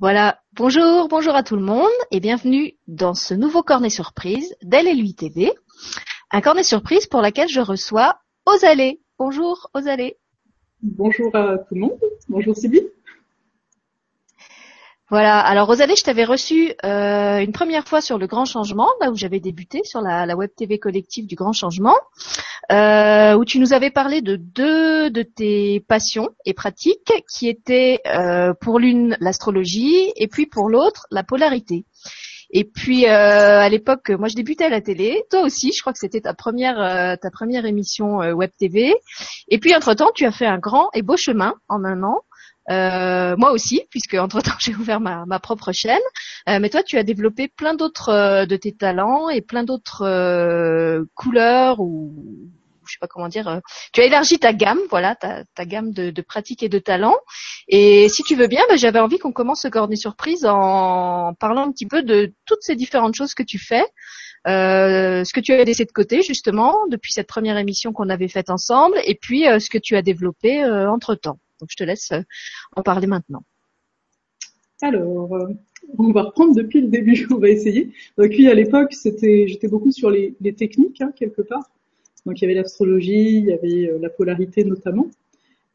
Voilà, bonjour, bonjour à tout le monde et bienvenue dans ce nouveau cornet surprise d'Elle et lui TV. Un cornet surprise pour lequel je reçois Osalé. Bonjour Osalé. Bonjour à tout le monde. Bonjour Sylvie. Voilà, alors Rosalie, je t'avais reçu euh, une première fois sur le Grand Changement, là où j'avais débuté sur la, la, web TV collective du Grand Changement, euh, où tu nous avais parlé de deux de tes passions et pratiques, qui étaient euh, pour l'une l'astrologie et puis pour l'autre la polarité. Et puis euh, à l'époque, moi je débutais à la télé, toi aussi, je crois que c'était ta première ta première émission web TV. Et puis entre temps, tu as fait un grand et beau chemin en un an euh, moi aussi, puisque entre temps j'ai ouvert ma, ma, propre chaîne. Euh, mais toi, tu as développé plein d'autres euh, de tes talents et plein d'autres euh, couleurs ou je sais pas comment dire. tu as élargi ta gamme, voilà, ta, gamme de, pratiques et de talents. Et si tu veux bien, bah, j'avais envie qu'on commence ce cornet surprise en parlant un petit peu de toutes ces différentes choses que tu fais. Ce que tu as laissé de côté justement depuis cette première émission qu'on avait faite ensemble, et puis euh, ce que tu as développé entre temps. Donc je te laisse euh, en parler maintenant. Alors, euh, on va reprendre depuis le début, on va essayer. Donc oui, à l'époque, c'était, j'étais beaucoup sur les, techniques, hein, quelque part. Donc il y avait l'astrologie, il y avait euh, la polarité notamment.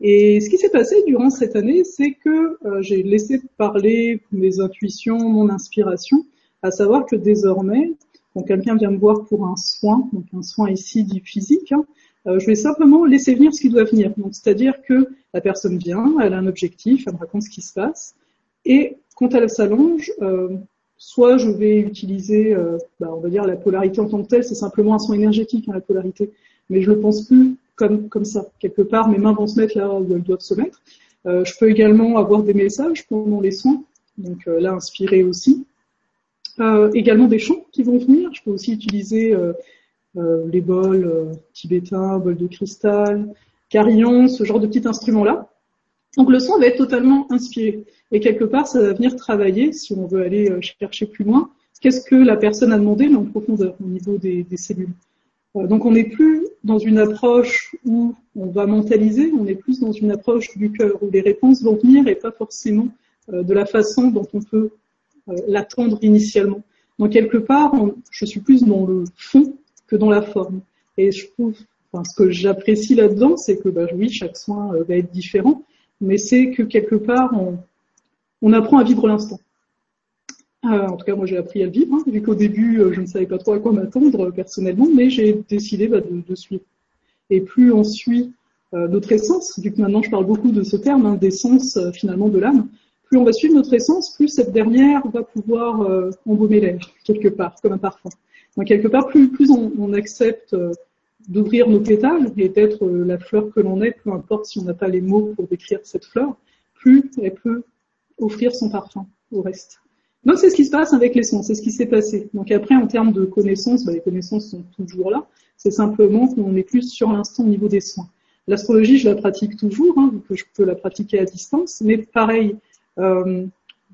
Et ce qui s'est passé durant cette année, c'est que j'ai laissé parler mes intuitions, mon inspiration, à savoir que désormais, quand quelqu'un vient me voir pour un soin, donc un soin ici dit physique, hein, euh, je vais simplement laisser venir ce qui doit venir. C'est-à-dire que la personne vient, elle a un objectif, elle me raconte ce qui se passe, et quand elle s'allonge, euh, soit je vais utiliser, euh, bah, on va dire la polarité en tant que telle, c'est simplement un son énergétique, hein, la polarité, mais je le pense plus comme comme ça. Quelque part, mes mains vont se mettre là où elles doivent se mettre. Euh, je peux également avoir des messages pendant les soins, donc là inspirer aussi. Également des chants qui vont venir. Je peux aussi utiliser les bols euh, tibétains, bols de cristal, carillon, ce genre de petits instruments-là. Donc le son va être totalement inspiré. Et quelque part, ça va venir travailler, si on veut aller euh, chercher plus loin, qu'est-ce que la personne a demandé, mais en profondeur, au niveau des cellules. Donc on n'est plus dans une approche où on va mentaliser, on est plus dans une approche du cœur, où les réponses vont venir et pas forcément de la façon dont on peut l'attendre initialement. Donc quelque part, je suis plus dans le fond que dans la forme. Et je trouve, ce que j'apprécie là-dedans, c'est que bah, oui, chaque soin euh, va être différent, mais c'est que quelque part, on, apprend à vivre l'instant. Euh, en tout cas, moi j'ai appris à le vivre, hein, vu qu'au début, euh, je ne savais pas trop à quoi m'attendre personnellement, mais j'ai décidé bah, de, suivre. Et plus on suit euh, notre essence, vu que maintenant je parle beaucoup de ce terme, hein, d'essence finalement de l'âme, plus on va suivre notre essence, plus cette dernière va pouvoir embaumer l'air, quelque part, comme un parfum. Donc quelque part, plus, plus on, on accepte euh, d'ouvrir nos pétales et d'être euh, la fleur que l'on est, peu importe si on n'a pas les mots pour décrire cette fleur, plus elle peut offrir son parfum au reste. Donc c'est ce qui se passe avec les sons, c'est ce qui s'est passé. Donc après, en termes de connaissances, bah, les connaissances sont toujours là. C'est simplement qu'on est plus sur l'instant au niveau des soins. L'astrologie, je la pratique toujours, hein, que je peux la pratiquer à distance, mais pareil, euh,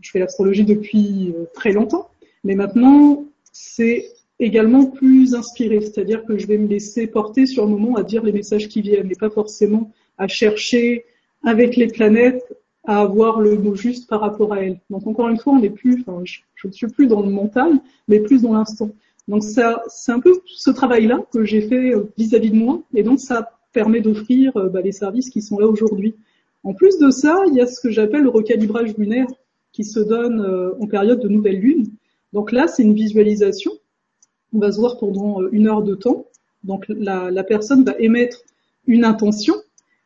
je fais l'astrologie depuis euh, très longtemps, mais maintenant, c'est également plus inspiré, c'est-à-dire que je vais me laisser porter sur le moment à dire les messages qui viennent, et pas forcément à chercher avec les planètes à avoir le mot juste par rapport à elles. Donc encore une fois, on n'est plus, enfin, je ne suis plus dans le mental, mais plus dans l'instant. Donc ça, c'est un peu ce travail-là que j'ai fait euh, vis-à-vis de moi, et donc ça permet d'offrir euh, bah, les services qui sont là aujourd'hui. En plus de ça, il y a ce que j'appelle le recalibrage lunaire qui se donne euh, en période de nouvelle lune. Donc là, c'est une visualisation on va se voir pendant euh, une heure de temps. Donc la, personne va émettre une intention.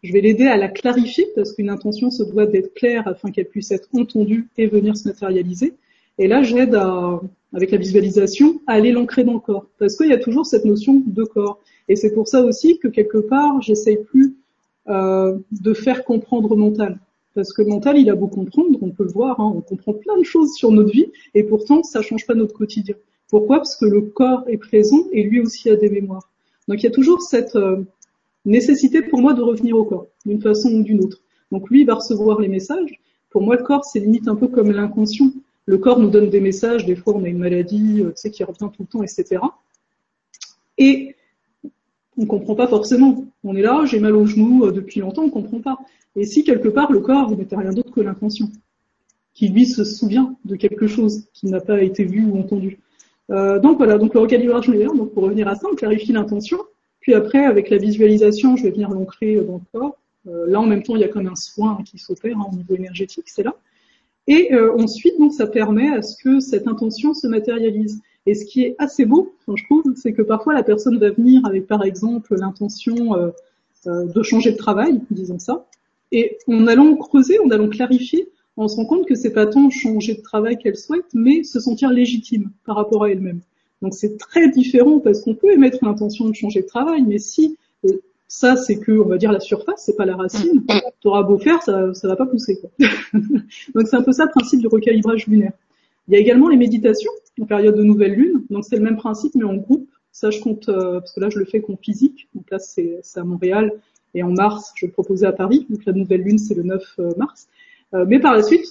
Je vais l'aider à la clarifier parce qu'une intention se doit d'être claire afin qu'elle puisse être entendue et venir se matérialiser. Et là, j'aide à, avec la visualisation, à aller l'ancrer dans le corps. Parce qu'il y a toujours cette notion de corps. Et c'est pour ça aussi que quelque part, j'essaye plus euh, de faire comprendre mental. Parce que le mental, il a beau comprendre, on peut le voir, hein, on comprend plein de choses sur notre vie, et pourtant, ça change pas notre quotidien. Pourquoi? Parce que le corps est présent et lui aussi a des mémoires. Donc il y a toujours cette euh, nécessité pour moi de revenir au corps, d'une façon ou d'une autre. Donc lui va recevoir les messages. Pour moi, le corps, c'est limite un peu comme l'inconscient. Le corps nous donne des messages, des fois on a une maladie, euh, tu sais, qui revient tout le temps, etc. Et on comprend pas forcément. On est là, j'ai mal au genou euh, depuis longtemps, on comprend pas. Et si quelque part le corps, mettez rien d'autre que l'inconscient. qui lui se souvient de quelque chose qui n'a pas été vu ou entendu. Euh, donc voilà, donc le recalibrage lunaire, donc pour revenir à ça, on clarifie l'intention, puis après avec la visualisation, je vais venir l'ancrer dans le corps. Euh, là en même temps, il y a comme un soin qui s'opère hein, au niveau énergétique, c'est là. Et euh, ensuite, donc ça permet à ce que cette intention se matérialise. Et ce qui est assez beau, je trouve, c'est que parfois la personne va venir avec par exemple l'intention euh, euh, de changer de travail, disons ça, et en allant creuser, en allant clarifier, on se rend compte que c'est pas tant changer de travail qu'elle souhaite, mais se sentir légitime par rapport à elle-même. Donc c'est très différent parce qu'on peut émettre l'intention de changer de travail, mais si euh, ça c'est que on va dire la surface, c'est pas la racine, mm. tu auras beau faire, ça ça va pas pousser. donc c'est un peu ça le principe du recalibrage lunaire. Il y a également les méditations en période de nouvelle lune, donc c'est le même principe mais en groupe. Ça je compte euh, parce que là je le fais qu'en physique, donc là c'est à Montréal et en mars je le proposer à Paris, donc la nouvelle lune c'est le 9 euh, mars. Euh, mais par la suite,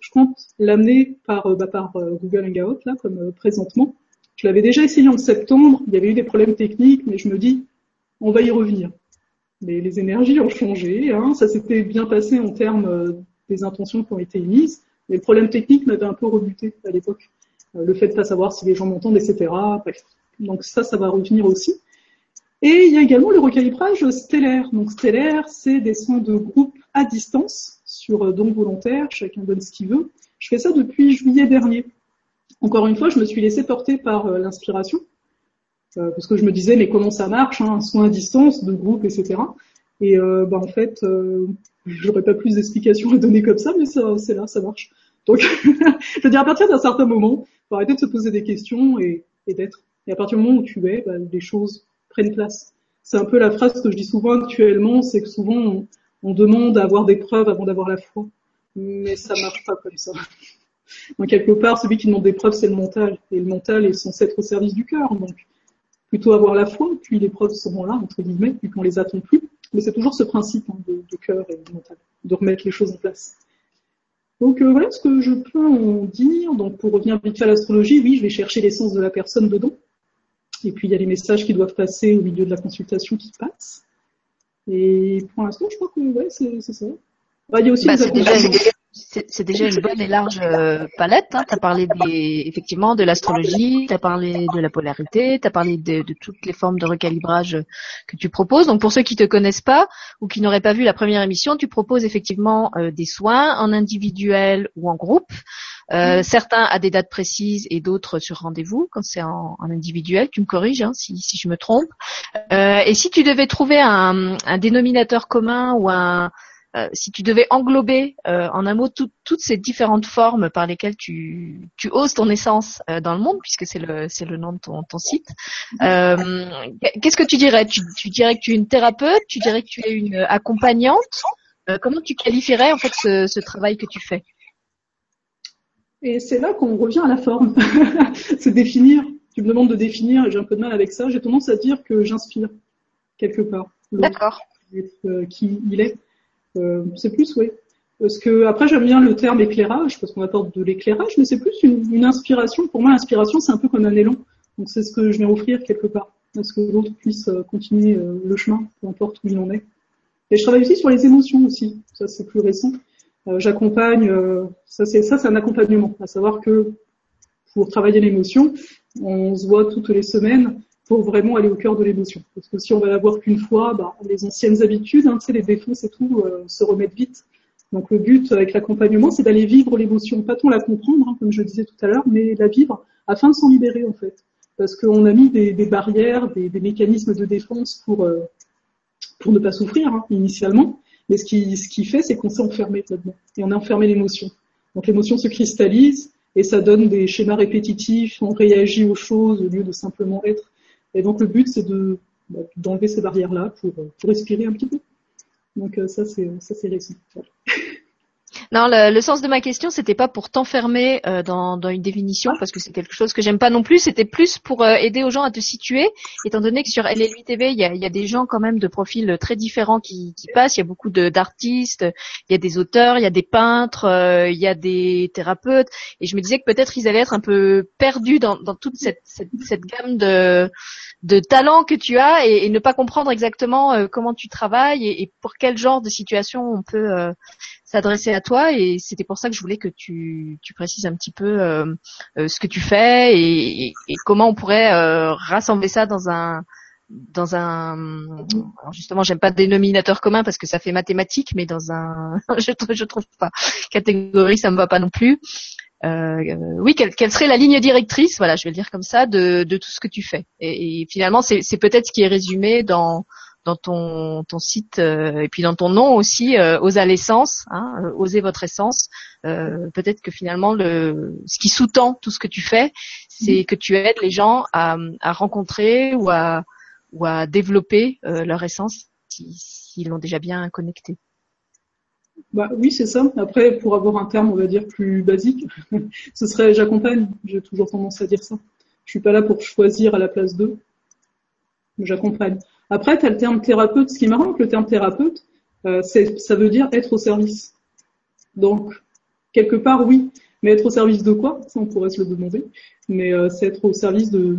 je compte l'amener par, euh, bah, euh, Google Hangout, là, comme présentement. Je l'avais déjà essayé en septembre, il y avait eu des problèmes techniques, mais je me dis, on va y revenir. Les, les énergies ont changé, hein, ça s'était bien passé en termes des intentions qui ont été émises, mais le problème technique m'avait un peu rebuté à l'époque. le fait de pas savoir si les gens m'entendent, etc. Bref. Donc ça, ça va revenir aussi. Et il y a également le recalibrage stellaire. Donc stellaire, c'est des soins de groupe à distance sur euh, don volontaire, chacun donne ce qu'il veut. Je fais ça depuis juillet dernier. Encore une fois, je me suis laissé porter par euh, l'inspiration, euh, parce que je me disais, mais comment ça marche, hein, un soin à distance, de groupe, etc. Et bah, en fait, euh, j'aurais pas plus d'explications à donner comme ça, mais c'est là, ça marche. Donc, je veux dire, à partir d'un certain moment, faut arrêter de se poser des questions et, d'être. Et à partir du moment où tu es, bah, les choses prennent place. C'est un peu la phrase que je dis souvent actuellement, c'est que souvent demande à avoir des preuves avant d'avoir la foi. Mais ça marche pas comme ça. Donc quelque part, celui qui demande des preuves, c'est le mental. Et le mental est censé être au service du cœur. Donc plutôt avoir la foi, puis les preuves seront là, entre guillemets, puis qu'on les attend plus. Mais c'est toujours ce principe hein, de, cœur et de mental, de remettre les choses en place. Donc euh, voilà ce que je peux en dire. Donc pour revenir vite à l'astrologie, oui, je vais chercher l'essence de la personne dedans. Et puis il y a les messages qui doivent passer au milieu de la consultation qui passent. Et pour l'instant, je crois que ouais, c'est ça. Bah, il y a aussi bah, c'est déjà, une bonne et large euh, palette. Hein. Tu as parlé des, effectivement de l'astrologie, tu as parlé de la polarité, tu as parlé de, de, toutes les formes de recalibrage que tu proposes. Donc pour ceux qui te connaissent pas ou qui n'auraient pas vu la première émission, tu proposes effectivement euh, des soins en individuel ou en groupe. Euh, mm. certains à des dates précises et d'autres sur rendez-vous quand c'est en, individuel. Tu me corriges hein, si, si, je me trompe. Euh, et si tu devais trouver un, un dénominateur commun ou un euh, si tu devais englober euh, en un mot toutes ces différentes formes par lesquelles tu, tu oses ton essence euh, dans le monde, puisque c'est le, c'est le nom de ton, ton site, qu'est-ce que tu dirais? Tu, tu, dirais que tu es une thérapeute Tu dirais que tu es une accompagnante? Comment tu qualifierais en fait ce, ce travail que tu fais? Et c'est là qu'on revient à la forme. c'est définir. Tu me demandes de définir, et j'ai un peu de mal avec ça. J'ai tendance à dire que j'inspire quelque part. D'accord. Qui il est. Euh, c'est plus, oui. Parce que après j'aime bien le terme éclairage parce qu'on apporte de l'éclairage, mais c'est plus une, une, inspiration. Pour moi, l'inspiration c'est un peu comme un élan. Donc c'est ce que je viens offrir quelque part, à ce que l'autre puisse euh, continuer euh, le chemin, peu importe où il en est. Et je travaille aussi sur les émotions aussi. Ça c'est plus récent. J'accompagne. ça c'est ça c'est un accompagnement. À savoir que pour travailler l'émotion, on se voit toutes les semaines pour vraiment aller au cœur de l'émotion. Parce que si on va la voir qu'une fois, bah, les anciennes habitudes, hein, tu sais, les défenses et tout, euh, se remettent vite. Donc le but avec l'accompagnement, c'est d'aller vivre l'émotion, pas tant la comprendre, hein, comme je disais tout à l'heure, mais la vivre afin de s'en libérer en fait. Parce qu'on a mis des, des barrières, des, des, mécanismes de défense pour euh, pour ne pas souffrir hein, initialement. Mais ce qui fait, c'est qu'on s'est enfermé là-dedans et on a enfermé l'émotion. Donc l'émotion se cristallise et ça donne des schémas répétitifs. On réagit aux choses au lieu de simplement être. Et donc le but, c'est de bah, d'enlever ces barrières-là pour, pour respirer un petit peu. Donc euh, ça, c'est ça, c'est. Non, le, le, sens de ma question, c'était pas pour t'enfermer euh, dans, dans, une définition, parce que c'est quelque chose que j'aime pas non plus. C'était plus pour euh, aider aux gens à te situer, étant donné que sur LL8 TV, il y a, y a, des gens quand même de profils très différents qui, qui passent. Il y a beaucoup d'artistes, il y a des auteurs, il y a des peintres, euh, il y a des thérapeutes, et je me disais que peut-être ils allaient être un peu perdus dans, dans toute cette, cette, gamme de de talents que tu as et, et ne pas comprendre exactement comment tu travailles et, et, pour quel genre de situation on peut s'adresser à toi et c'était pour ça que je voulais que tu, tu précises un petit peu euh, euh, ce que tu fais et, et, comment on pourrait euh, rassembler ça dans un dans un alors justement j'aime pas dénominateur commun parce que ça fait mathématique mais dans un je, je trouve pas catégorie ça me va pas non plus euh, oui, quelle, quelle, serait la ligne directrice, voilà, je vais le dire comme ça, de, de tout ce que tu fais. Et, et finalement, c'est peut-être ce qui est résumé dans dans ton, ton site euh, et puis dans ton nom aussi, euh, oser l'essence, hein, euh, oser votre essence. Peut-être que finalement, le, ce qui sous-tend tout ce que tu fais, c'est mm-hmm. que tu aides les gens à, à rencontrer ou à, ou à développer leur essence s'ils l'ont déjà bien connecté. Bah oui, c'est ça. Après, pour avoir un terme, on va dire plus basique, ce serait j'accompagne. J'ai toujours tendance à dire ça. Je suis pas là pour choisir à la place d'eux. J'accompagne. Après, tu le terme thérapeute. Ce qui est marrant le terme thérapeute, euh, ça veut dire être au service. Donc, quelque part, oui. Mais être au service de quoi? Ça, on pourrait se le demander. Mais euh, c'est être au service de,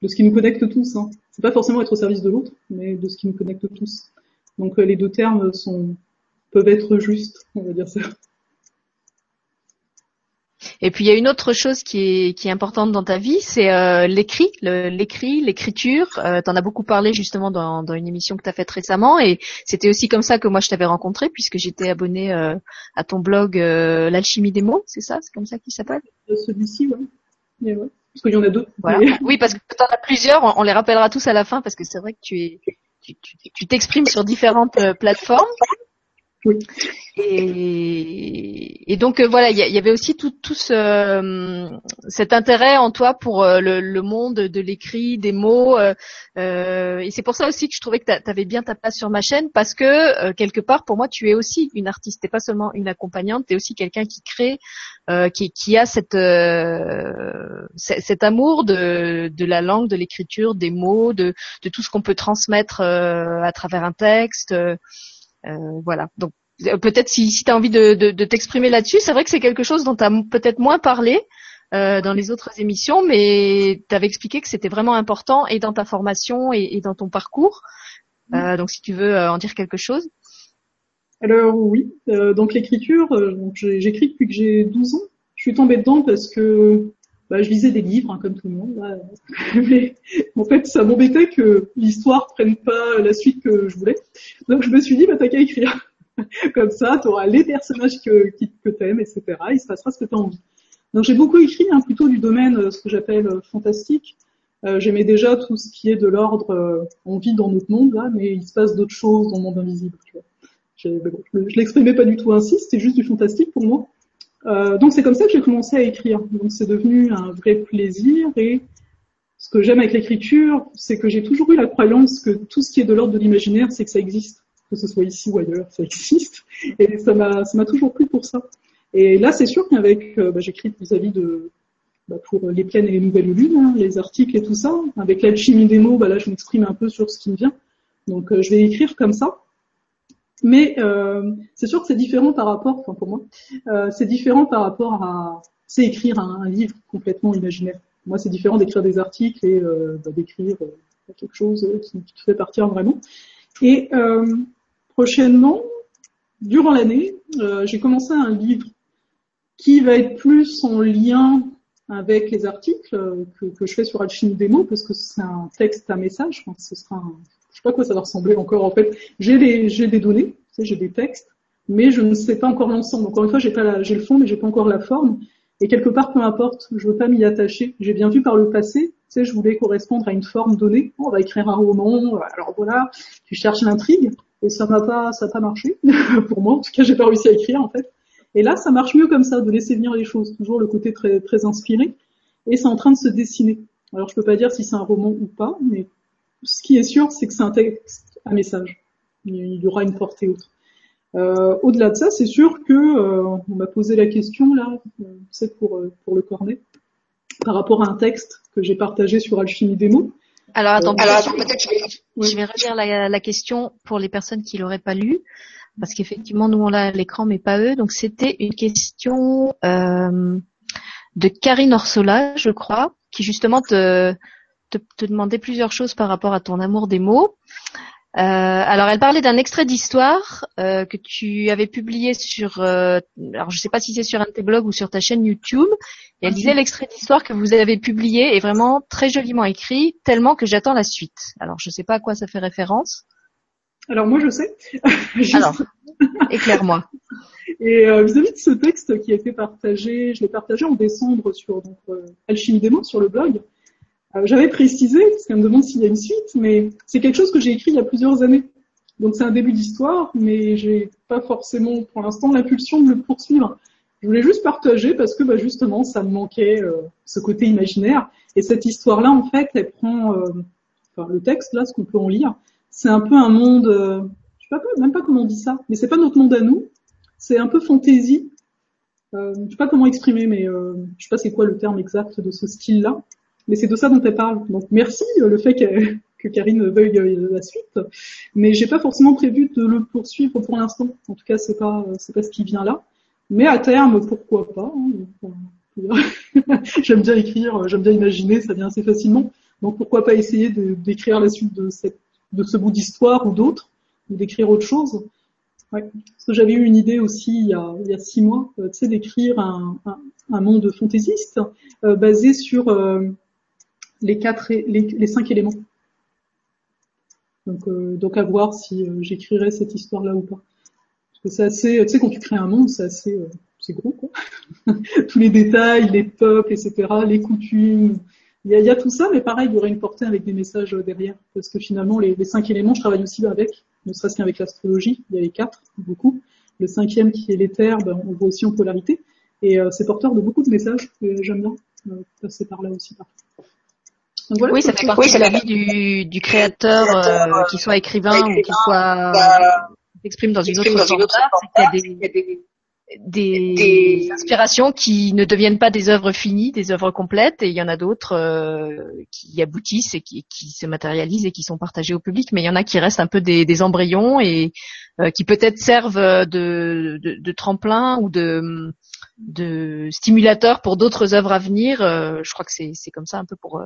de ce qui nous connecte tous. Hein. C'est pas forcément être au service de l'autre, mais de ce qui nous connecte tous. Donc, euh, les deux termes sont peuvent être justes, on va dire ça. Et puis il y a une autre chose qui est, qui est importante dans ta vie, c'est euh, l'écrit, l'écrit, l'écriture. Euh, tu en as beaucoup parlé justement dans, dans une émission que tu as faite récemment et c'était aussi comme ça que moi je t'avais rencontré puisque j'étais abonnée euh, à ton blog euh, L'alchimie des mots, c'est ça? C'est comme ça qu'il s'appelle? Celui-ci, oui. Parce qu'il y en a deux. Oui, parce que tu en as plusieurs, on, les rappellera tous à la fin parce que c'est vrai que tu es tu t'exprimes sur différentes plateformes. Et, et, donc euh, voilà, il y, avait aussi tout, tout ce, euh, cet intérêt en toi pour euh, le, le, monde de l'écrit, des mots. Euh, et c'est pour ça aussi que je trouvais que tu avais bien ta place sur ma chaîne parce que quelque part, pour moi, tu es aussi une artiste. T'es pas seulement une accompagnante, tu es aussi quelqu'un qui crée, qui, qui, a cette, cet amour de, de la langue, de l'écriture, des mots, de, de tout ce qu'on peut transmettre à travers un texte. Euh, voilà. Donc euh, peut-être si, si tu as envie de, de, de t'exprimer là-dessus, c'est vrai que c'est quelque chose dont tu as peut-être moins parlé euh, dans les autres émissions, mais tu avais expliqué que c'était vraiment important et dans ta formation et, et dans ton parcours. Euh, donc si tu veux euh, en dire quelque chose. Alors oui, donc l'écriture, j'écris depuis que j'ai 12 ans. Je suis tombée dedans parce que bah, je lisais des livres, hein, comme tout le monde. Mais en fait, ça m'embêtait que l'histoire prenne pas la suite que je voulais. Donc je me suis dit, bah t'as qu'à écrire. comme ça, tu auras les personnages que, que t'aimes, etc. Il se passera ce que tu as envie. Donc j'ai beaucoup écrit, hein, plutôt du domaine, euh, ce que j'appelle euh, fantastique. Euh, J'aimais déjà tout ce qui est de l'ordre, euh, on vit dans notre monde là, mais il se passe d'autres choses dans le monde invisible. Tu vois. Bon, je l'exprimais pas du tout ainsi, c'était juste du fantastique pour moi. Euh, donc c'est comme ça que j'ai commencé à écrire. Donc c'est devenu un vrai plaisir et ce que j'aime avec l'écriture, c'est que j'ai toujours eu la croyance que tout ce qui est de l'ordre de l'imaginaire, c'est que ça existe, que ce soit ici ou ailleurs, ça existe. Et ça m'a, ça m'a toujours plu pour ça. Et là, c'est sûr qu'avec, euh, bah, j'écris vis-à-vis de, bah, pour les pleines et les nouvelles lunes, hein, les articles et tout ça. Avec l'alchimie des mots, bah, là, je m'exprime un peu sur ce qui me vient. Donc, euh, je vais écrire comme ça. Mais euh, c'est sûr que c'est différent par rapport, enfin pour moi, euh, c'est différent par rapport à, c'est écrire un, livre complètement imaginaire. Moi, c'est différent d'écrire des articles et euh, bah, d'écrire quelque chose qui, te fait partir vraiment. Et prochainement, durant l'année, euh, j'ai commencé un livre qui va être plus en lien avec les articles que, je fais sur Alchimie Demo parce que c'est un texte à message. Enfin, ce sera un, je sais pas quoi ça va ressembler encore en fait. J'ai j'ai des données, j'ai des textes, mais je ne sais pas encore l'ensemble. Encore une fois, j'ai pas la, j'ai le fond, mais j'ai pas encore la forme. Et quelque part, peu importe, je veux pas m'y attacher. J'ai bien vu par le passé, tu sais, je voulais correspondre à une forme donnée. On va écrire un roman, alors voilà, tu cherches l'intrigue, et ça m'a pas, ça n'a pas marché. Pour moi, en tout cas, j'ai pas réussi à écrire en fait. Et là, ça marche mieux comme ça, de laisser venir les choses, toujours le côté très, très inspiré. Et c'est en train de se dessiner. Alors, je peux pas dire si c'est un roman ou pas, mais ce qui est sûr, c'est que c'est un texte à message. Il y aura une portée autre. Euh, Au-delà de ça, c'est sûr que euh, on m'a posé la question là, c'est euh, pour euh, pour le cornet, par rapport à un texte que j'ai partagé sur Alchimie des mots. Alors attends, alors, peut-être je vais, oui. je vais relire la, la, question pour les personnes qui l'auraient pas lu, parce qu'effectivement nous on l'a à l'écran mais pas eux. Donc c'était une question euh, de Karine Orsola, je crois, qui justement te te, te, demander plusieurs choses par rapport à ton amour des mots. alors, elle parlait d'un extrait d'histoire que tu avais publié sur, alors je sais pas si c'est sur un de tes blogs ou sur ta chaîne YouTube. Et elle disait l'extrait d'histoire que vous avez publié est vraiment très joliment écrit, tellement que j'attends la suite. Alors, je sais pas à quoi ça fait référence. Alors moi je sais. Alors, éclaire-moi. Et euh, vis-à-vis de ce texte qui a été partagé, je l'ai partagé en décembre sur donc, euh, Alchimie des mots sur le blog. J'avais précisé, parce qu'elle me demande s'il y a une suite, mais c'est quelque chose que j'ai écrit il y a plusieurs années. Donc c'est un début d'histoire, mais j'ai pas forcément pour l'instant l'impulsion de le poursuivre. Je voulais juste partager parce que bah, justement ça me manquait euh, ce côté imaginaire. Et cette histoire-là, en fait, elle prend, euh, enfin le texte là, ce qu'on peut en lire, c'est un peu un monde, euh, je sais pas même pas comment on dit ça, mais c'est pas notre monde à nous. C'est un peu fantaisie. Euh, je sais pas comment exprimer, mais euh, je sais pas c'est quoi le terme exact de ce style-là. Mais c'est de ça dont elle parle. Donc merci euh, le fait que, que Karine veuille euh, la suite. Mais j'ai pas forcément prévu de le poursuivre pour l'instant. En tout cas, c'est pas c'est pas ce qui vient là. Mais à terme, pourquoi pas. Hein. j'aime bien écrire, j'aime bien imaginer, ça vient assez facilement. Donc pourquoi pas essayer d'écrire la suite de cette de ce bout d'histoire ou d'autres, ou d'écrire autre chose. Ouais. Parce que j'avais eu une idée aussi il y a, il y a six mois, euh, tu sais, d'écrire un, un, un, monde fantaisiste euh, basé sur euh, les quatre, les, les, cinq éléments. Donc, euh, donc à voir si euh, j'écrirais cette histoire-là ou pas. Parce que c'est assez, tu sais, quand tu crées un monde, c'est assez, euh, c'est gros quoi. Tous les détails, les peuples, etc., les coutumes, il y, a, y, a, tout ça, mais pareil, il y aurait une portée avec des messages derrière. Parce que finalement, les, cinq éléments, je travaille aussi avec, ne serait-ce qu'avec l'astrologie. Il y a les quatre, beaucoup. Le cinquième, qui est l'éther, ben, on voit aussi en polarité. Et euh, c'est porteur de beaucoup de messages. J'aime bien euh, passer par là aussi. Par Donc, voilà, oui, ça fait partie oui, de la vie du, du créateur, euh, qu'il soit écrivain ou qu'il soit s'exprime dans une autre sorte d'art, c'est qu'il y a des, des, des, inspirations qui ne deviennent pas des œuvres finies, des œuvres complètes, et il y en a d'autres euh, qui aboutissent et qui, qui, se matérialisent et qui sont partagées au public, mais il y en a qui restent un peu des, des embryons et euh, qui peut-être servent de, de, de, tremplin ou de, de stimulateur pour d'autres œuvres à venir. Euh, je crois que c'est comme ça un peu pour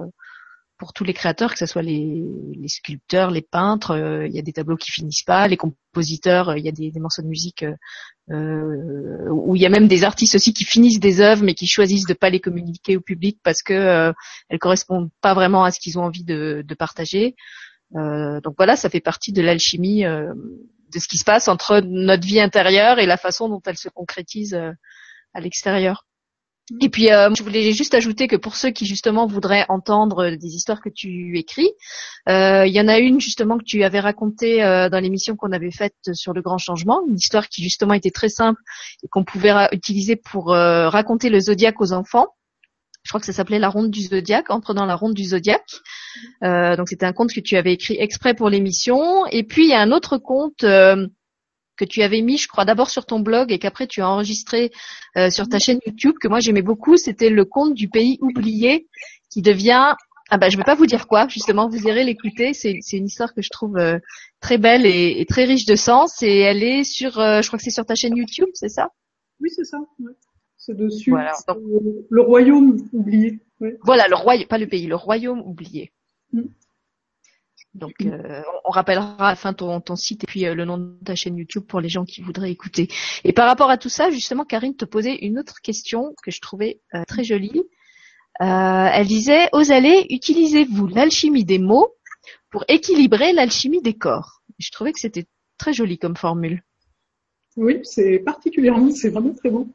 pour tous les créateurs, que ce soit les, sculpteurs, les peintres, euh, il y a des tableaux qui finissent pas, les compositeurs, il y a des, des morceaux de musique euh, où il y a même des artistes aussi qui finissent des œuvres mais qui choisissent de pas les communiquer au public parce que euh, elles correspondent pas vraiment à ce qu'ils ont envie de, de partager. Euh, donc voilà, ça fait partie de l'alchimie euh, de ce qui se passe entre notre vie intérieure et la façon dont elle se concrétise euh, à l'extérieur. Et puis, euh, je voulais juste ajouter que pour ceux qui justement voudraient entendre des histoires que tu écris, euh, il y en a une justement que tu avais racontée euh, dans l'émission qu'on avait faite sur le grand changement, une histoire qui justement était très simple et qu'on pouvait utiliser pour euh, raconter le zodiaque aux enfants. Je crois que ça s'appelait la ronde du zodiaque, entre dans la ronde du zodiaque. Euh, donc c'était un conte que tu avais écrit exprès pour l'émission. Et puis il y a un autre conte euh, que tu avais mis, je crois, d'abord sur ton blog et qu'après tu as enregistré euh, sur ta chaîne YouTube, que moi j'aimais beaucoup, c'était le conte du pays oublié, qui devient ah bah je vais pas vous dire quoi, justement, vous irez l'écouter. C'est, une histoire que je trouve euh, très belle et, et, très riche de sens, et elle est sur, euh, je crois que c'est sur ta chaîne YouTube, c'est ça? Oui, c'est ça. Ouais. C'est dessus. Voilà, donc... le royaume oublié. Ouais. Voilà, le royaume, pas le pays, le royaume oublié. Mm. Donc, euh, on rappellera à la fin ton, ton site et puis euh, le nom de ta chaîne YouTube pour les gens qui voudraient écouter. Et par rapport à tout ça, justement, Karine te posait une autre question que je trouvais euh, très jolie. Euh, elle disait, aux utilisez-vous l'alchimie des mots pour équilibrer l'alchimie des corps? Je trouvais que c'était très joli comme formule. Oui, c'est particulièrement, c'est vraiment très beau.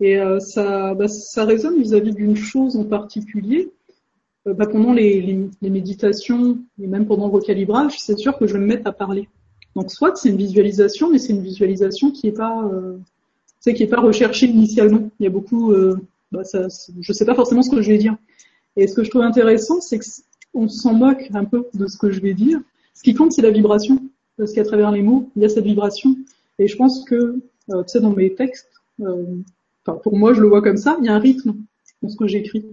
Et ça, bah, ça résonne vis-à-vis d'une chose en particulier bah, pendant les, les, les, méditations et même pendant le recalibrage, c'est sûr que je vais me mettre à parler. Donc soit c'est une visualisation, mais c'est une visualisation qui est pas, euh, qui est pas recherchée initialement. Il y a beaucoup, euh, bah, ça, je sais pas forcément ce que je vais dire. Et ce que je trouve intéressant, c'est qu'on s'en moque un peu de ce que je vais dire. Ce qui compte, c'est la vibration, parce qu'à travers les mots, il y a cette vibration. Et je pense que, euh, tu sais, dans mes textes, euh, pour moi, je le vois comme ça, il y a un rythme dans ce que j'écris.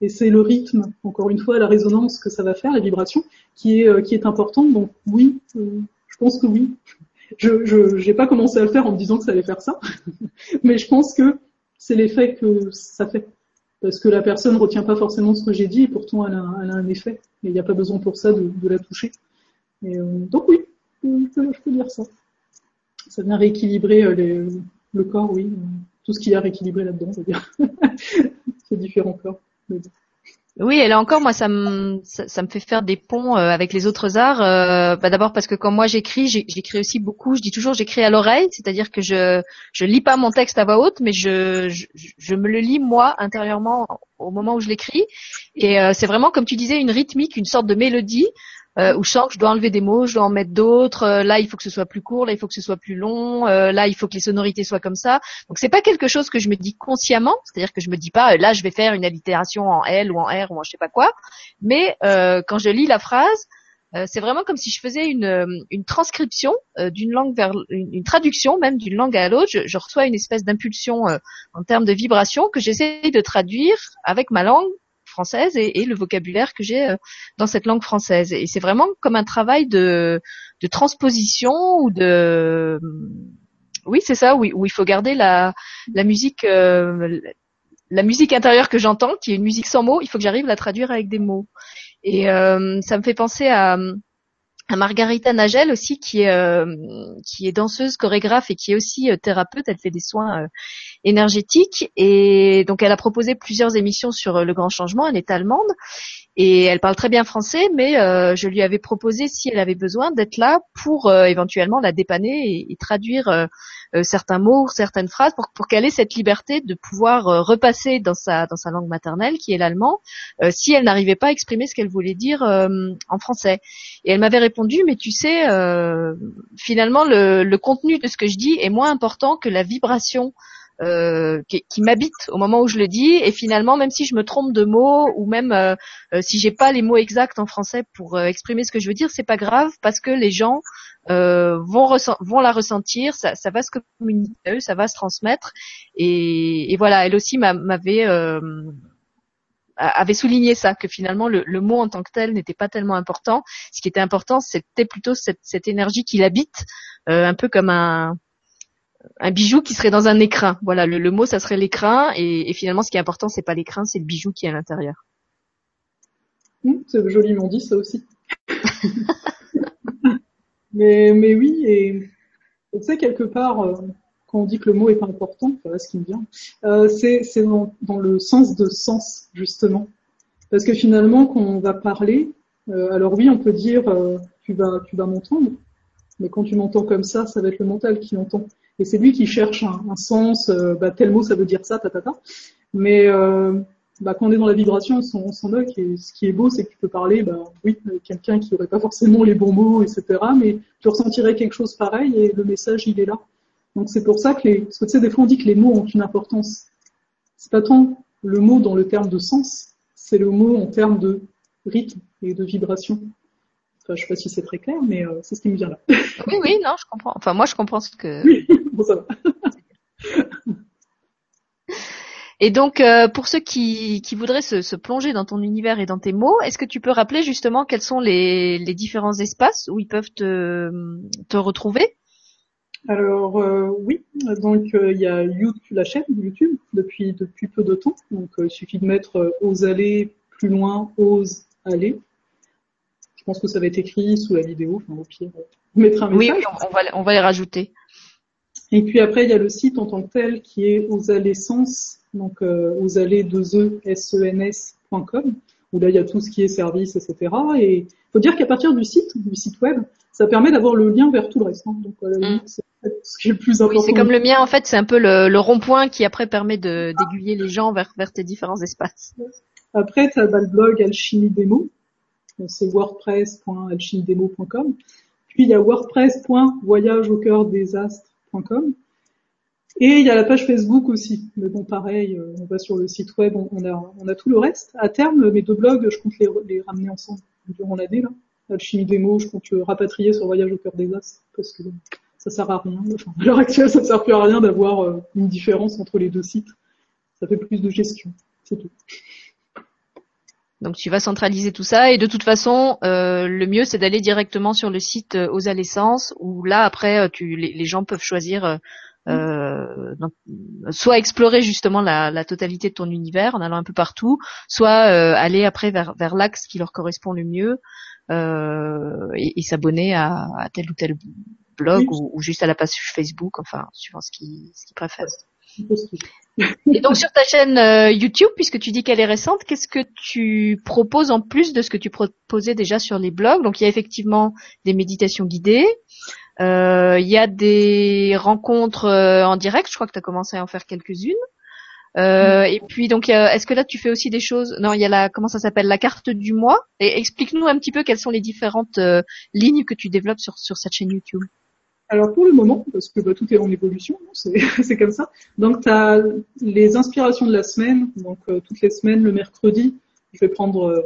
Et c'est le rythme, encore une fois, la résonance que ça va faire, la vibration, qui est, euh, qui est importante. Donc oui, euh, je pense que oui. Je n'ai pas commencé à le faire en me disant que ça allait faire ça, mais je pense que c'est l'effet que ça fait. Parce que la personne ne retient pas forcément ce que j'ai dit et pourtant elle a, elle a un effet. Et il n'y a pas besoin pour ça de, de la toucher. Euh, donc oui, je peux dire ça. Ça vient rééquilibrer le corps, oui. Tout ce qu'il y a rééquilibré là-dedans, c'est-à-dire ces différents corps. Oui, et là encore, moi, ça me ça, me fait faire des ponts euh, avec les autres arts. Euh, bah, D'abord parce que quand moi j'écris, j'écris aussi beaucoup. Je dis toujours, j'écris à l'oreille, c'est-à-dire que je je lis pas mon texte à voix haute, mais je me le lis moi intérieurement au moment où je l'écris. Et euh, c'est vraiment comme tu disais, une rythmique, une sorte de mélodie euh, où je sens que je dois enlever des mots, je dois en mettre d'autres. Euh, là, il faut que ce soit plus court, là, il faut que ce soit plus long. Euh, là, il faut que les sonorités soient comme ça. Donc, c'est pas quelque chose que je me dis consciemment, c'est-à-dire que je me dis pas, euh, là, je vais faire une allitération en L ou en R ou en je sais pas quoi. Mais quand je lis la phrase, c'est vraiment comme si je faisais une, une transcription d'une langue vers une, traduction même d'une langue à l'autre. Je, je, reçois une espèce d'impulsion en termes de vibration que j'essaie de traduire avec ma langue française et, le vocabulaire que j'ai euh, dans cette langue française. Et c'est vraiment comme un travail de, transposition ou de oui c'est ça où, où, il faut garder la, la musique euh, la musique intérieure que j'entends qui est une musique sans mots il faut que j'arrive à la traduire avec des mots et euh, ça me fait penser à Margarita Nagel aussi qui est euh, qui est danseuse, chorégraphe et qui est aussi euh, thérapeute. Elle fait des soins euh, énergétiques et donc elle a proposé plusieurs émissions sur le grand changement. Elle est allemande et elle parle très bien français, mais je lui avais proposé si elle avait besoin d'être là pour éventuellement la dépanner et, traduire certains mots, certaines phrases pour, qu'elle ait cette liberté de pouvoir repasser dans sa dans sa langue maternelle qui est l'allemand si elle n'arrivait pas à exprimer ce qu'elle voulait dire en français. Et elle m'avait répondu, mais tu sais, euh, finalement, le, contenu de ce que je dis est moins important que la vibration euh, qui, m'habite au moment où je le dis. Et finalement, même si je me trompe de mots ou même euh, si j'ai pas les mots exacts en français pour exprimer ce que je veux dire, c'est pas grave parce que les gens vont, vont la ressentir, ça, va se communiquer, ça va se transmettre. Et, et voilà, elle aussi m'avait avait souligné ça, que finalement le, mot en tant que tel n'était pas tellement important. Ce qui était important, c'était plutôt cette, énergie qui l'habite, euh, un peu comme un, un bijou qui serait dans un écrin. Voilà, le, mot ça serait l'écrin, et, finalement ce qui est important, c'est pas l'écrin, c'est le bijou qui est à l'intérieur. Mmh, c'est joliment dit ça aussi. mais, oui, et tu sais quelque part. Euh, quand on dit que le mot est pas important, voilà ce qui me vient, euh, c'est dans, le sens de sens, justement. Parce que finalement, quand on va parler, euh, alors oui, on peut dire tu vas, tu vas m'entendre, mais quand tu m'entends comme ça, ça va être le mental qui entend. Et c'est lui qui cherche un, un sens, euh, bah, tel mot ça veut dire ça, ta, ta, ta. Mais euh, bah, quand on est dans la vibration, on s'en moque. Et ce qui est beau, c'est que tu peux parler, bah, oui, quelqu'un qui aurait pas forcément les bons mots, etc. Mais tu ressentirais quelque chose pareil et le message, il est là. Donc c'est pour ça que les, parce que tu sais, des fois on dit que les mots ont une importance. C'est pas tant le mot dans le terme de sens, c'est le mot en termes de rythme et de vibration. Enfin, je sais pas si c'est très clair, mais euh, c'est ce qui me vient là. Oui, oui, non, je comprends. Enfin, moi, je comprends ce que. Oui, bon, ça va. Et donc, euh, pour ceux qui, qui voudraient se, se, plonger dans ton univers et dans tes mots, est-ce que tu peux rappeler justement quels sont les, les différents espaces où ils peuvent te, te retrouver? Alors euh, oui, donc euh, il y a YouTube, la chaîne YouTube depuis depuis peu de temps. Donc il suffit de mettre ose aller plus loin, ose aller. Je pense que ça va être écrit sous la vidéo, enfin au pire, mettre un message. Oui, on va on va les rajouter. Et puis après il y a le site en tant que tel qui est ose aller sens, donc ose aller 2 e s e n s.com où là il y a tout ce qui est service, etc. Et il faut dire qu'à partir du site, du site web, ça permet d'avoir le lien vers tout le reste. Hein. Donc mm plus Oui, c'est comme le mien en fait, c'est un peu le, rond-point qui après permet de d'aiguiller les gens vers, vers tes différents espaces. Après, tu as bah, le blog Alchimie Démo, c'est wordpress.alchimiedemo.com. Puis il y a wordpress.voyage des. Et il y a la page Facebook aussi. Mais bon, pareil, euh, on va sur le site web, on, a, tout le reste. À terme, mes deux blogs, je compte les, ramener ensemble durant l'année, là. Alchimie Démo, je compte rapatrier sur Voyage au cœur des astres, parce que ça sert à rien. Enfin, à l'heure actuelle, ça ne sert plus à rien d'avoir euh, une différence entre les deux sites. Ça fait plus de gestion, c'est tout. Donc tu vas centraliser tout ça et de toute façon, euh, le mieux c'est d'aller directement sur le site euh, aux l'essence où là après tu, les, gens peuvent choisir Euh, donc, soit explorer justement la, la, totalité de ton univers en allant un peu partout, soit euh, aller après vers, vers l'axe qui leur correspond le mieux euh, et, et s'abonner à, à, tel ou tel blog ou, ou, juste à la page Facebook, enfin suivant ce qu'ils ce qu'ils préfèrent. Et donc sur ta chaîne euh, YouTube, puisque tu dis qu'elle est récente, qu'est-ce que tu proposes en plus de ce que tu proposais déjà sur les blogs? Donc il y a effectivement des méditations guidées, euh, il y a des rencontres euh, en direct, je crois que tu as commencé à en faire quelques-unes. Euh, et puis donc, est-ce que là tu fais aussi des choses? Non, il y a la comment ça s'appelle? La carte du mois. Et explique-nous un petit peu quelles sont les différentes lignes que tu développes sur sur cette chaîne YouTube. Alors pour le moment, parce que bah, tout est en évolution, c'est comme ça. Donc tu as les inspirations de la semaine. Donc toutes les semaines, le mercredi, je vais prendre,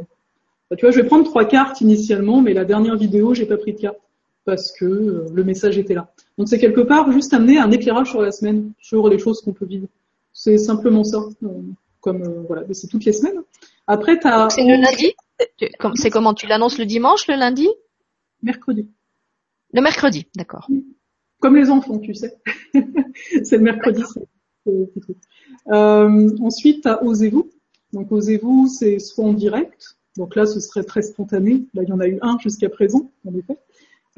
bah, tu vois, je vais prendre trois cartes initialement, mais la dernière vidéo, j'ai pas pris de carte parce que euh, le message était là. Donc c'est quelque part juste amener un éclairage sur la semaine, sur les choses qu'on peut vivre. C'est simplement ça. Euh, comme euh, voilà, c'est toutes les semaines. Après, tu as. C'est le lundi. C'est comment Tu l'annonces le dimanche, le lundi? Mercredi. Le mercredi, d'accord. Comme les enfants, tu sais. c'est le mercredi. Euh, ensuite, Osez-vous. Donc Osez-vous, c'est soit en direct. Donc là, ce serait très spontané. Là, il y en a eu un jusqu'à présent, en effet.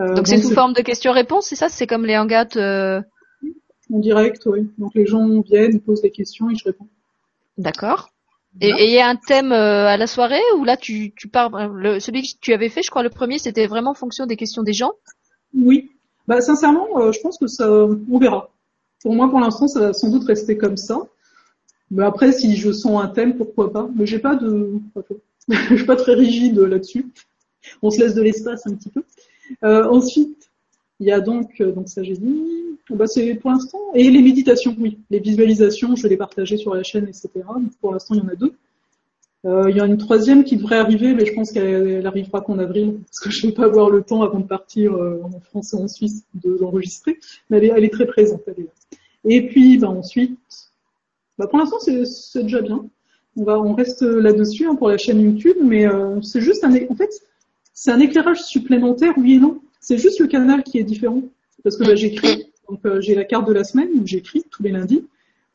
Euh, donc c'est sous forme de questions-réponses, c'est ça? C'est comme les hangouts euh... En direct, oui. Donc les gens viennent, posent des questions et je réponds. D'accord. Et il y a un thème euh, à la soirée ou là tu, tu pars le, celui que tu avais fait, je crois le premier, c'était vraiment en fonction des questions des gens? Oui. Bah sincèrement, euh, je pense que ça, on verra. Pour moi, pour l'instant, ça va sans doute rester comme ça. Mais après, si je sens un thème, pourquoi pas. Mais j'ai pas de, je suis pas très rigide là-dessus. On se laisse de l'espace un petit peu. Euh, ensuite, il y a donc, euh, donc ça j'ai dit, bah c'est pour l'instant, et les méditations, oui, les visualisations, je vais les partager sur la chaîne, etc. pour l'instant, il y en a deux. Euh, il y a une troisième qui devrait arriver, mais je pense qu'elle arrivera qu'en avril, parce que je ne vais pas avoir le temps avant de partir euh, en France et en Suisse de l'enregistrer. Mais elle est, très présente, elle est là. Et puis, bah, ensuite, bah, pour l'instant, c'est déjà bien. On va, on reste là-dessus hein, pour la chaîne YouTube, mais euh, c'est juste un, un éclairage supplémentaire, oui et non. C'est juste le canal qui est différent. Parce que bah, j'écris, donc euh, j'ai la carte de la semaine où j'écris tous les lundis.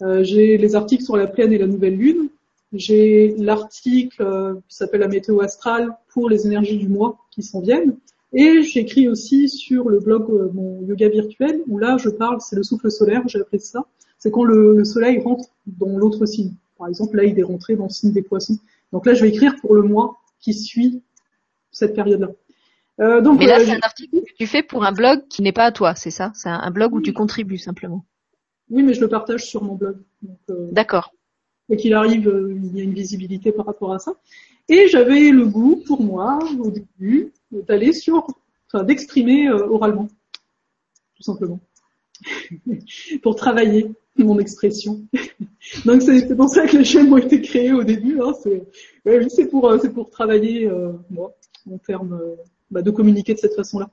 Euh, j'ai les articles sur la pleine et la nouvelle lune. J'ai l'article euh, qui s'appelle la météo astrale pour les énergies du mois qui s'en viennent. Et j'écris aussi sur le blog euh, mon yoga virtuel où là je parle, c'est le souffle solaire, j'ai appelé ça. C'est quand le, le, soleil rentre dans l'autre signe. Par exemple, là il est rentré dans le signe des poissons. Donc là je vais écrire pour le mois qui suit cette période-là. Euh, donc, Mais là, euh, c'est un article que tu fais pour un blog qui n'est pas à toi, c'est ça? C'est un, blog où tu contribues simplement. Oui, mais je le partage sur mon blog. D'accord. Et qu'il arrive, il y a une visibilité par rapport à ça. Et j'avais le goût, pour moi, au début, d'aller sur, enfin, d'exprimer oralement, tout simplement, pour travailler mon expression. Donc c'est pour ça que les chaînes ont été créées au début. Hein. C'est pour c'est pour travailler moi en termes bah, de communiquer de cette façon-là,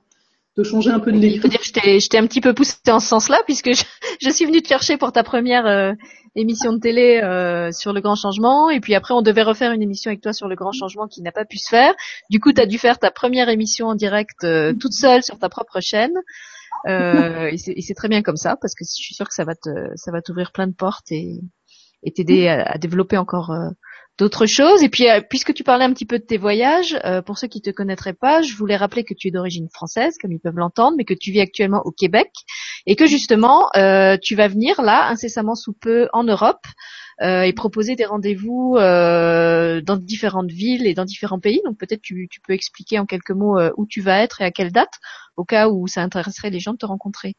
de changer un peu de l'écrit. dire que je t'ai un petit peu poussé en ce sens-là puisque je, je, suis venue te chercher pour ta première euh, émission de télé euh, sur le grand changement et puis après on devait refaire une émission avec toi sur le grand changement qui n'a pas pu se faire. Du coup, tu as dû faire ta première émission en direct euh, toute seule sur ta propre chaîne. et c'est très bien comme ça parce que je suis sûre que ça va te ça va t'ouvrir plein de portes et et t'aider à, à, développer encore d'autres choses. Et puis, euh, puisque tu parlais un petit peu de tes voyages, euh, pour ceux qui te connaîtraient pas, je voulais rappeler que tu es d'origine française, comme ils peuvent l'entendre, mais que tu vis actuellement au Québec et que justement, euh, tu vas venir là incessamment sous peu en Europe. et proposer des rendez-vous dans différentes villes et dans différents pays. Donc peut-être tu, tu peux expliquer en quelques mots où tu vas être et à quelle date, au cas où ça intéresserait les gens de te rencontrer.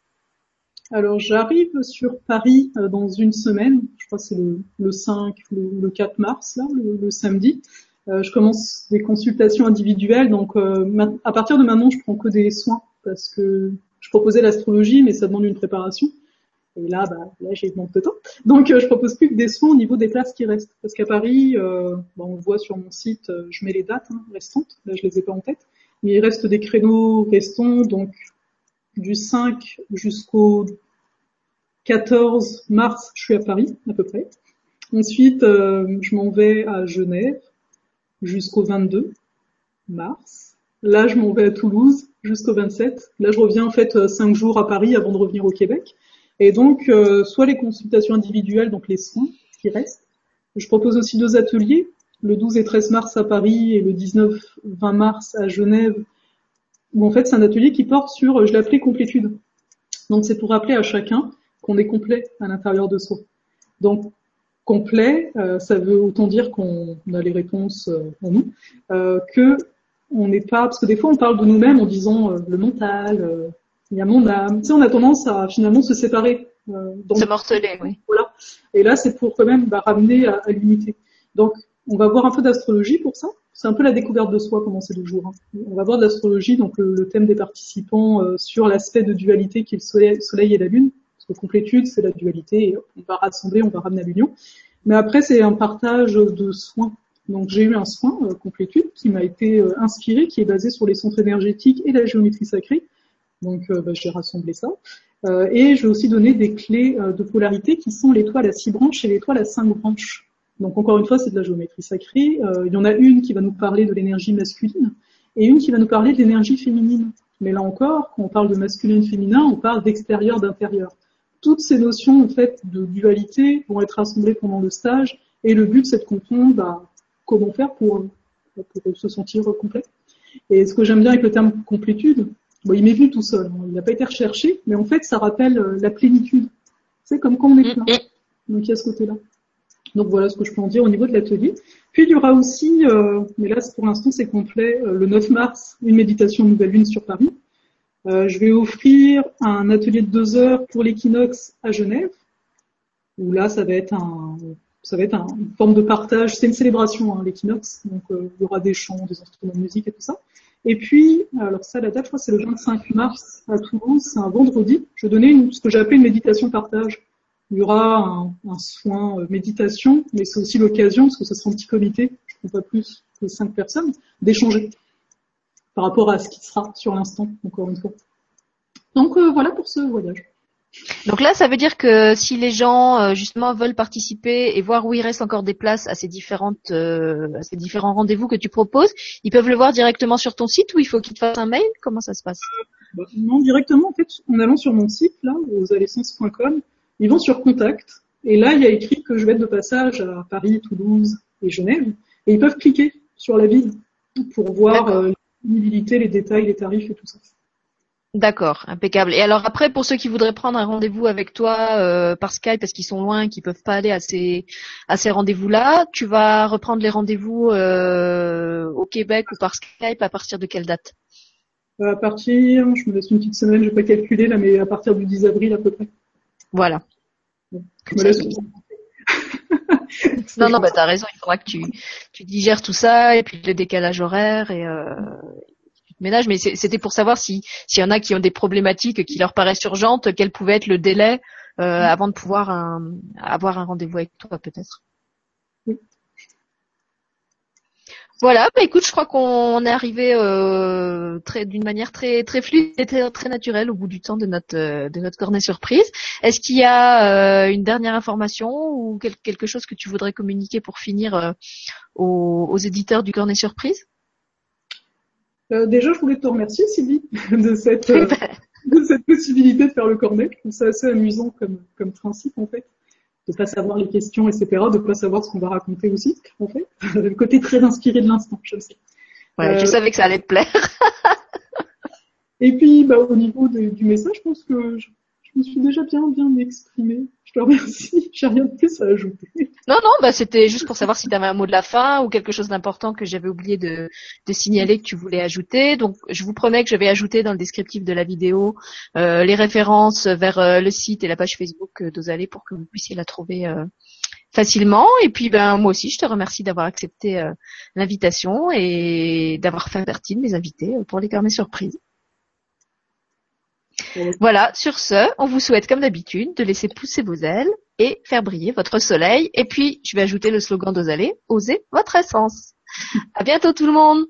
Alors j'arrive sur Paris euh, dans une semaine, je crois c'est le, 5 ou le, 4 mars, là, le, samedi. Euh, je commence des consultations individuelles, donc euh, à partir de maintenant je prends que des soins parce que je proposais l'astrologie mais ça demande une préparation. Et là, bah, là j'ai manque de temps. Donc je propose plus que des soins au niveau des places qui restent. Parce qu'à Paris, bah, on voit sur mon site, je mets les dates hein, restantes, là je les ai pas en tête. Mais il reste des créneaux restants, donc du 5 jusqu'au 14 mars, je suis à Paris à peu près. Ensuite, euh, je m'en vais à Genève jusqu'au 22 mars. Là, je m'en vais à Toulouse jusqu'au 27. Là, je reviens en fait 5 euh, jours à Paris avant de revenir au Québec. Et donc, euh, soit les consultations individuelles, donc les soins qui restent. Je propose aussi deux ateliers, le 12 et 13 mars à Paris et le 19-20 mars à Genève, où en fait c'est un atelier qui porte sur, je l'ai appelé complétude. Donc c'est pour rappeler à chacun qu'on est complet à l'intérieur de soi. Donc complet, euh, ça veut autant dire qu'on a les réponses euh, en nous, euh, que on n'est pas, parce que des fois on parle de nous-mêmes en disant euh, le mental, il y a mon âme. Tu sais, on a tendance à finalement se séparer. se morceler, oui. Voilà. Et là, c'est pour quand même bah, ramener à, à l'unité. Donc, on va voir un peu d'astrologie pour ça. C'est un peu la découverte de soi pendant ces deux jours. Hein. On va voir de l'astrologie, donc le, thème des participants sur l'aspect de dualité qui est le soleil, et la lune complétude, c'est la dualité, et on va rassembler, on va ramener à l'union. Mais après, c'est un partage de soins. Donc j'ai eu un soin euh, complétude qui m'a été euh, inspiré, qui est basé sur les centres énergétiques et la géométrie sacrée. Donc euh, bah, j'ai rassemblé ça. et je vais aussi donner des clés de polarité qui sont l'étoile à six branches et l'étoile à cinq branches. Donc encore une fois, c'est de la géométrie sacrée. il y en a une qui va nous parler de l'énergie masculine et une qui va nous parler de l'énergie féminine. Mais là encore, quand on parle de masculin-féminin, on parle d'extérieur, d'intérieur toutes ces notions en fait de dualité vont être rassemblées pendant le stage et le but c'est de comprendre bah, comment faire pour, pour se sentir complet. Et ce que j'aime bien avec le terme complétude, bon, il m'est venu tout seul, hein. il n'a pas été recherché, mais en fait ça rappelle euh, la plénitude. C'est comme quand on est plein. Donc il y a ce côté-là. Donc voilà ce que je peux en dire au niveau de l'atelier. Puis il y aura aussi, euh, mais là pour l'instant c'est complet, euh, le 9 mars, une méditation nouvelle lune sur Paris. Euh, je vais offrir un atelier de deux heures pour l'équinoxe à Genève, où là, ça va être une forme de partage. C'est une célébration, hein, l'équinoxe, donc euh, il y aura des chants, des instruments de musique et tout ça. Et puis, alors ça, la date, je crois, c'est le 25 mars à Toulouse, c'est un vendredi. Je vais donner une, ce que j'ai appelé une méditation partage. Il y aura un, un soin euh, méditation, mais c'est aussi l'occasion, parce que ce sera un petit comité, je ne pas plus que cinq personnes, d'échanger par rapport à ce qui sera sur l'instant, encore une fois. Donc euh, voilà pour ce voyage. Donc là, ça veut dire que si les gens euh, justement veulent participer et voir où il reste encore des places à ces différentes, euh, à ces différents rendez-vous que tu proposes, ils peuvent le voir directement sur ton site ou il faut qu'ils te fassent un mail? Comment ça se passe? Bah, Non, directement en fait, en allant sur mon site là, aux ils vont sur Contact et là il y a écrit que je vais être de passage à Paris, Toulouse et Genève et ils peuvent cliquer sur la ville pour voir les détails, les tarifs et tout ça. D'accord, impeccable. Et alors après, pour ceux qui voudraient prendre un rendez-vous avec toi euh, par Skype parce qu'ils sont loin, qu'ils peuvent pas aller à ces à ces rendez-vous-là, tu vas reprendre les rendez-vous euh, au Québec ou par Skype à partir de quelle date? À partir, je me laisse une petite semaine, je vais pas calculer là, mais à partir du 10 avril à peu près. Voilà. Non, non, bah t'as raison. Il faudra que tu, tu digères tout ça et puis le décalage horaire et euh, ménage. Mais c'était pour savoir si s'il y en a qui ont des problématiques qui leur paraissent urgentes, quel pouvait être le délai euh, avant de pouvoir avoir un rendez-vous avec toi, peut-être. Voilà, bah écoute, je crois qu'on est arrivé euh, très d'une manière très très fluide et très, très naturelle au bout du temps de notre euh, de notre cornet surprise. Est-ce qu'il y a euh, une dernière information ou quelque chose que tu voudrais communiquer pour finir aux, éditeurs du cornet surprise? Déjà, je voulais te remercier Sylvie de cette de cette possibilité de faire le cornet. Je trouve ça assez amusant comme comme principe en fait de pas savoir les questions, etc., de pas savoir ce qu'on va raconter aussi, en fait. Le côté très inspiré de l'instant, je sais. Ouais, je euh, savais que ça allait te plaire. et puis, bah, au niveau du message, je pense que je, me suis déjà bien, bien exprimée. Je te remercie. J'ai rien de plus à ajouter. Non, non, bah, c'était juste pour savoir si tu avais un mot de la fin ou quelque chose d'important que j'avais oublié de, de, signaler que tu voulais ajouter. Donc, je vous promets que je vais ajouter dans le descriptif de la vidéo euh, les références vers euh, le site et la page Facebook d'Osalé pour que vous puissiez la trouver euh, facilement. Et puis, ben, moi aussi, je te remercie d'avoir accepté l'invitation et d'avoir fait partie de mes invités pour les carnets surprises. Voilà, sur ce, on vous souhaite comme d'habitude de laisser pousser vos ailes et faire briller votre soleil. Et puis, je vais ajouter le slogan d'Osalé, osez votre essence. À bientôt tout le monde.